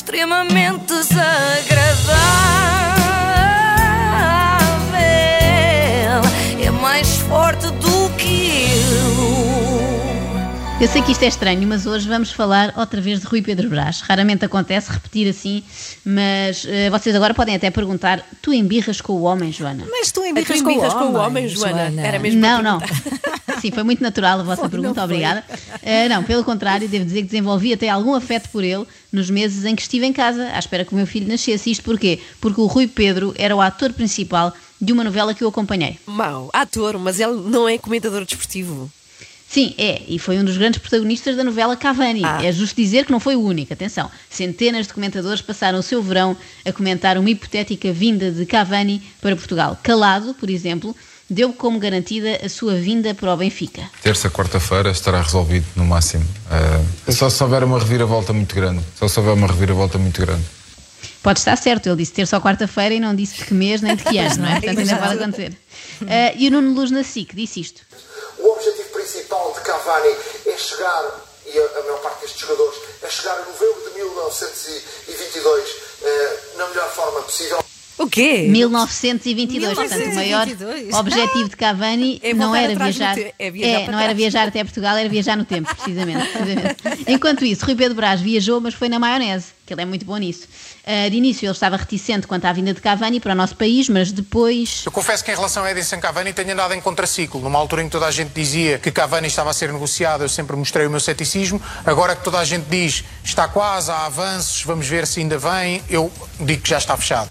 extremamente desagradável. É mais forte do que eu. Eu sei que isto é estranho, mas hoje vamos falar outra vez de Rui Pedro Brás. Raramente acontece repetir assim, mas eh, vocês agora podem até perguntar: tu embirras com o homem, Joana? Mas tu Tu embirras, embirras com, o homem, Joana. Era mesmo Não, não. Sim, foi muito natural a vossa Foi, pergunta, obrigada. Eh, não, pelo contrário, devo dizer que desenvolvi até algum afeto por ele nos meses em que estive em casa, à espera que o meu filho nascesse. Isto porquê? Porque o Rui Pedro era o ator principal de uma novela que eu acompanhei. Mau, ator, mas ele não é comentador desportivo. Sim, é, e foi um dos grandes protagonistas da novela Cavani. Ah. É justo dizer que não foi o único, atenção. Centenas de comentadores passaram o seu verão a comentar uma hipotética vinda de Cavani para Portugal. Calado, por exemplo, deu como garantida a sua vinda para o Benfica. Terça, quarta-feira estará resolvido no máximo. Eh, só se houver uma reviravolta muito grande. Só se houver uma reviravolta muito grande. Pode estar certo, ele disse terça ou quarta-feira e não disse de que mês nem de que ano, não é? Portanto, ainda pode acontecer. Ah, e o Nuno Luz na SIC disse isto. O objetivo principal de Cavani é chegar, e a, a maior parte destes jogadores, é chegar a novembro de 1922 eh, na melhor forma possível. O quê? 1922, portanto, o maior 1922. objetivo de Cavani É não era viajar, é viajar para não era viajar até Portugal, era viajar no tempo, precisamente, precisamente. Enquanto isso, Rui Pedro Brás viajou, mas foi na maionese, que ele é muito bom nisso. Ah, de início, ele estava reticente quanto à vinda de Cavani para o nosso país, mas depois. Eu confesso que em relação a Edison Cavani tenho andado em contraciclo. Numa altura em que toda a gente dizia que Cavani estava a ser negociado, eu sempre mostrei o meu ceticismo. Agora que toda a gente diz está quase, há avanços, vamos ver se ainda vem, eu digo que já está fechado.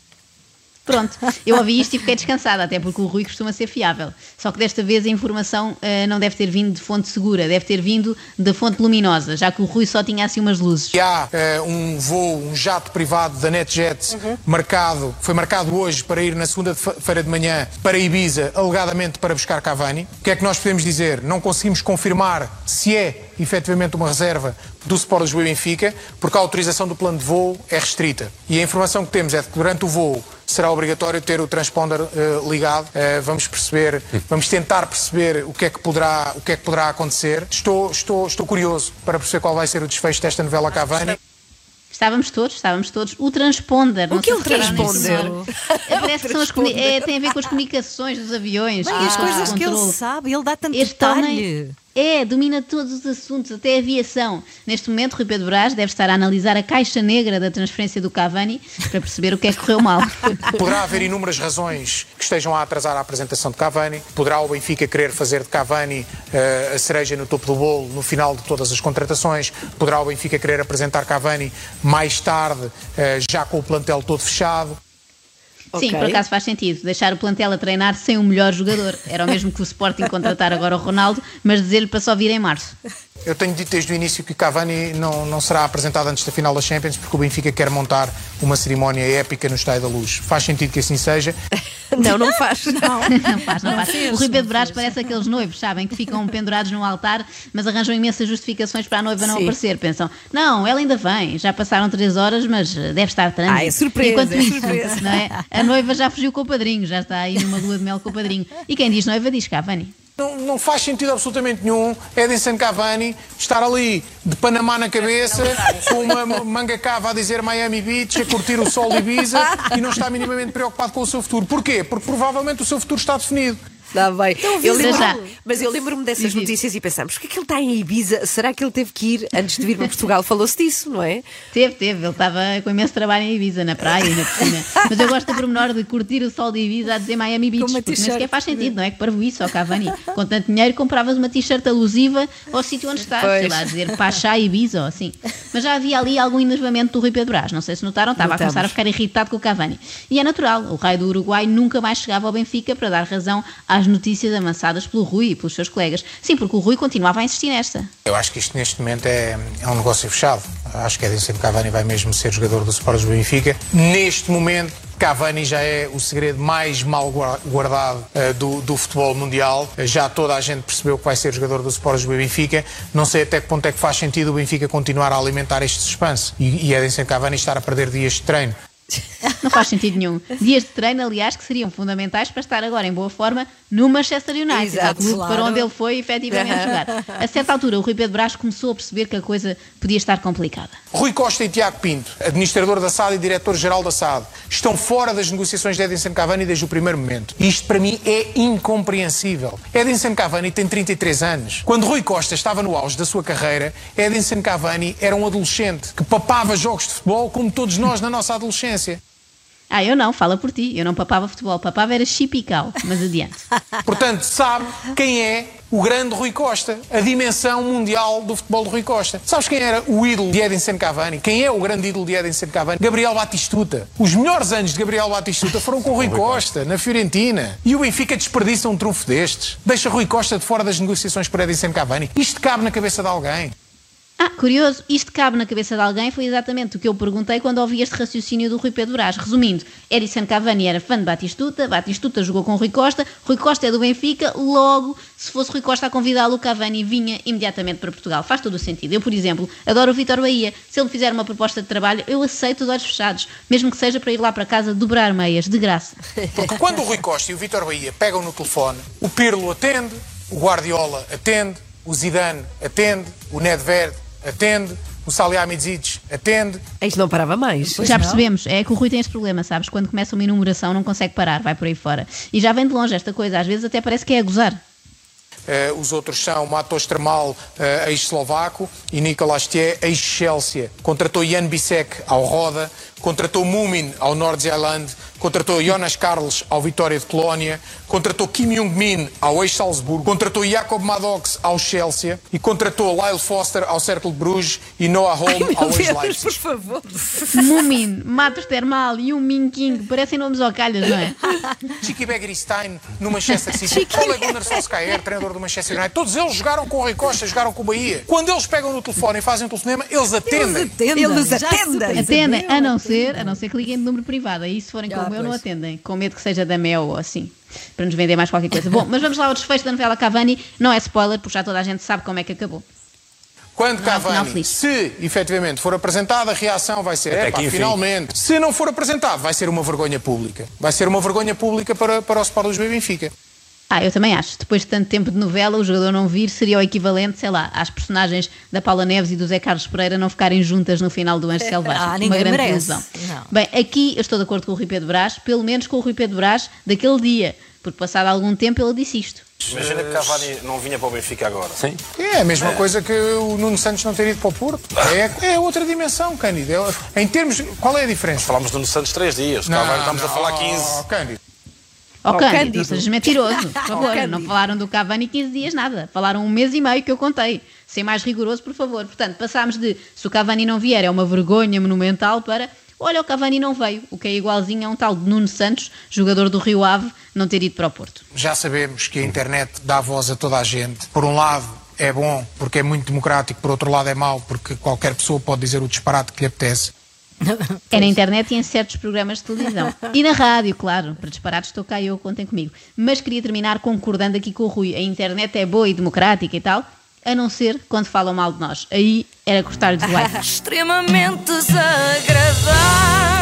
Pronto, eu ouvi isto e fiquei descansada, até porque o Rui costuma ser fiável. Só que desta vez a informação ah, não deve ter vindo de fonte segura, deve ter vindo da fonte luminosa, já que o Rui só tinha assim umas luzes. E há eh, um voo, um jato privado da NetJet marcado, foi marcado hoje para ir na segunda-feira de manhã para Ibiza, alegadamente para buscar Cavani. O que é que nós podemos dizer? Não conseguimos confirmar se é efetivamente uma reserva do Sport Lisboa e Benfica, porque a autorização do plano de voo é restrita. E a informação que temos é que durante o voo será obrigatório ter o transponder eh, ligado. Eh, vamos perceber, vamos tentar perceber o que é que poderá, o que é que poderá acontecer. Estou, estou, estou curioso para perceber qual vai ser o desfecho desta novela Cavani. Estávamos todos, estávamos todos. O transponder, não que é o transponder? É, Parece que são as é, tem a ver com as comunicações dos aviões. Bem, que as coisas que ele sabe, ele dá tanto Este detalhe. homem é, domina todos os assuntos, até a aviação. Neste momento, Rui Pedro Brás deve estar a analisar a caixa negra da transferência do Cavani para perceber o que é que correu mal. Poderá haver inúmeras razões que estejam a atrasar a apresentação de Cavani. Poderá o Benfica querer fazer de Cavani eh, a cereja no topo do bolo no final de todas as contratações. Poderá o Benfica querer apresentar Cavani mais tarde, eh, já com o plantel todo fechado. Sim, Ok. por acaso faz sentido. Deixar o plantel a treinar sem o melhor jogador. Era o mesmo que o Sporting contratar agora o Ronaldo, mas dizer-lhe para só vir em março. Eu tenho dito desde o início que Cavani não, não será apresentado antes da final da Champions porque o Benfica quer montar uma cerimónia épica no Estádio da Luz. Faz sentido que assim seja. Não, não faz. Não, Não faz, não, faz. fez, o Rui não Pedro Brás parece aqueles noivos, sabem, que ficam pendurados num altar, mas arranjam imensas justificações para a noiva não Sim. aparecer. Pensam, não, ela ainda vem, já passaram três horas, mas eh, deve estar trânsito. Ah, é surpresa, Enquanto é isso, surpresa. não é? a noiva já fugiu com o padrinho, já está aí numa lua de mel com o padrinho. E quem diz noiva diz Cavani. Não, não faz sentido absolutamente nenhum Edinson Cavani estar ali de Panamá na cabeça, com uma manga cava a dizer Miami Beach, a curtir o sol de Ibiza e não está minimamente preocupado com o seu futuro. Porquê? Porque provavelmente o seu futuro está definido. Está bem. Eu Para já. lembro, mas eu lembro-me dessas isso. notícias e pensamos, por que é que ele está em Ibiza? Será que ele teve que ir antes de vir para Portugal? Falou-se disso, não é? Teve, teve, ele estava com imenso trabalho em Ibiza, na praia e na piscina. Mas eu gosto do pormenor de curtir o sol de Ibiza a dizer Miami Beach, porque nem sequer faz sentido, não é? Que para isso, ao Cavani. Com tanto dinheiro, compravas uma t-shirt alusiva ao sítio onde estás, sei Pois. lá, a dizer Pachá Ibiza ou assim. Mas já havia ali algum enervamento do Rui Pedro Brás, não sei se notaram, estava Notamos. a começar a ficar irritado com o Cavani. E é natural, o raio do Uruguai nunca mais chegava ao Benfica para dar razão às notícias amansadas pelo Rui e pelos seus colegas. Sim, porque o Rui continuava a insistir nesta. Eu acho que isto neste momento é, é um negócio fechado. Acho que Edinson Cavani vai mesmo ser jogador do Sport do Benfica. Neste momento, Cavani já é o segredo mais mal gua- guardado eh, do, do futebol mundial. Já toda a gente percebeu que vai ser jogador do Sport do Benfica. Não sei até que ponto é que faz sentido o Benfica continuar a alimentar este suspense e, e Edinson Cavani estar a perder dias de treino. Não faz sentido nenhum. Dias de treino, aliás, que seriam fundamentais para estar agora em boa forma no Manchester United, Exato, clube claro. para onde ele foi efetivamente jogar. A certa altura, o Rui Pedro Brás começou a perceber que a coisa podia estar complicada. Rui Costa e Tiago Pinto, administrador da SAD e diretor-geral da SAD, estão fora das negociações de Edinson Cavani desde o primeiro momento. Isto para mim é incompreensível. Edinson Cavani tem 33 anos. Quando Rui Costa estava no auge da sua carreira, Edinson Cavani era um adolescente que papava jogos de futebol como todos nós na nossa adolescência. Ah, eu não, fala por ti. Eu não papava futebol, papava era chipical, mas adiante. Portanto, sabe quem é o grande Rui Costa, a dimensão mundial do futebol de Rui Costa. Sabes quem era o ídolo de Edinson Cavani? Quem é o grande ídolo de Edinson Cavani? Gabriel Batistuta. Os melhores anos de Gabriel Batistuta foram com Rui Costa, na Fiorentina. E o Benfica desperdiça um trunfo destes. Deixa Rui Costa de fora das negociações por Edinson Cavani. Isto cabe na cabeça de alguém. Ah, curioso, isto cabe na cabeça de alguém, foi exatamente o que eu perguntei quando ouvi este raciocínio do Rui Pedro Brás. Resumindo, Edison Cavani era fã de Batistuta, Batistuta jogou com Rui Costa, Rui Costa é do Benfica, logo, se fosse Rui Costa a convidá-lo, Cavani vinha imediatamente para Portugal. Faz todo o sentido. Eu, por exemplo, adoro o Vitor Bahia. Se ele me fizer uma proposta de trabalho, eu aceito de olhos fechados, mesmo que seja para ir lá para casa dobrar meias, de graça. Porque quando o Rui Costa e o Vítor Bahia pegam no telefone, o Pirlo atende, o Guardiola atende, o Zidane atende, o Nedved atende, o Salihamidzic atende. Isto não parava mais. Já percebemos, é que o Rui tem este problema, sabes? Quando começa uma enumeração não consegue parar, vai por aí fora. E já vem de longe esta coisa, às vezes até parece que é a gozar. Eh, os outros são Matos Tremal, eh, ex-eslovaco, e Nicolas Thier, ex-Chelsea. Contratou Jan Bisek ao Roda, contratou Mumin ao Nordsjælland, contratou Jonas Carlos ao Vitória de Colónia, contratou Kim Jong-min ao ex-Salzburgo, contratou Jacob Maddox ao Chelsea e contratou Lyle Foster ao Cercle de Bruges e Noah Holm Meu ao Deus, por ex-Leipzig. favor. Mumin, Matos Termal e um Min King, parecem nomes ao calhas, não é? Chiqui Begiristain no Manchester City, Ole Gunnar Solskjaer, treinador do Manchester United, todos eles jogaram com o Rui Costa, jogaram com o Bahia. Quando eles pegam no telefone e fazem um telefonema, eles atendem. Eles atendem. se Atendem, percebeu. a não ser, a não ser que liguem de número privado. Aí se forem Ah, como eu, não pois. atendem. Com medo que seja da Mel ou assim. Para nos vender mais qualquer coisa. Bom, mas vamos lá ao desfecho da novela Cavani. Não é spoiler, porque já toda a gente sabe como é que acabou. Quando Cavani, se efetivamente for apresentado, a reação vai ser: finalmente. Se não for apresentado, vai ser uma vergonha pública. Vai ser uma vergonha pública para, para o Sport Lisboa e Benfica. Ah, eu também acho. Depois de tanto tempo de novela, o jogador não vir seria o equivalente, sei lá, às personagens da Paula Neves e do Zé Carlos Pereira não ficarem juntas no final do Anjo Selvagem. Ah, Uma ninguém grande merece. ilusão. Não. Bem, aqui eu estou de acordo com o Rui Pedro Brás, pelo menos com o Rui Pedro Brás daquele dia, porque passado algum tempo ele disse isto. Imagina que Cavani não vinha para o Benfica agora. Sim. É a mesma coisa que o Nuno Santos não ter ido para o Porto. É, é outra dimensão, Cândido. É- em termos. Qual é a diferença? Falámos do Nuno Santos três dias. Cavani estamos a falar 15. Oh, Cândido. Ó Ó, Cândido, Cândido. não sejas mentiroso, por favor. Cândido. não falaram do Cavani 15 dias nada. Falaram um mês e meio que eu contei. Ser mais rigoroso, por favor. Portanto, passámos de se o Cavani não vier é uma vergonha monumental para olha, o Cavani não veio, o que é igualzinho a um tal de Nuno Santos, jogador do Rio Ave, não ter ido para o Porto. Já sabemos que a internet dá voz a toda a gente. Por um lado, é bom porque é muito democrático, por outro lado, é mau porque qualquer pessoa pode dizer o disparate que lhe apetece. É na internet e em certos programas de televisão. E na rádio, claro. Para disparados estou cá e eu, contem comigo. Mas queria terminar concordando aqui com o Rui. A internet é boa e democrática e tal, a não ser quando falam mal de nós. Aí era cortar-lhes o like. Extremamente desagradável.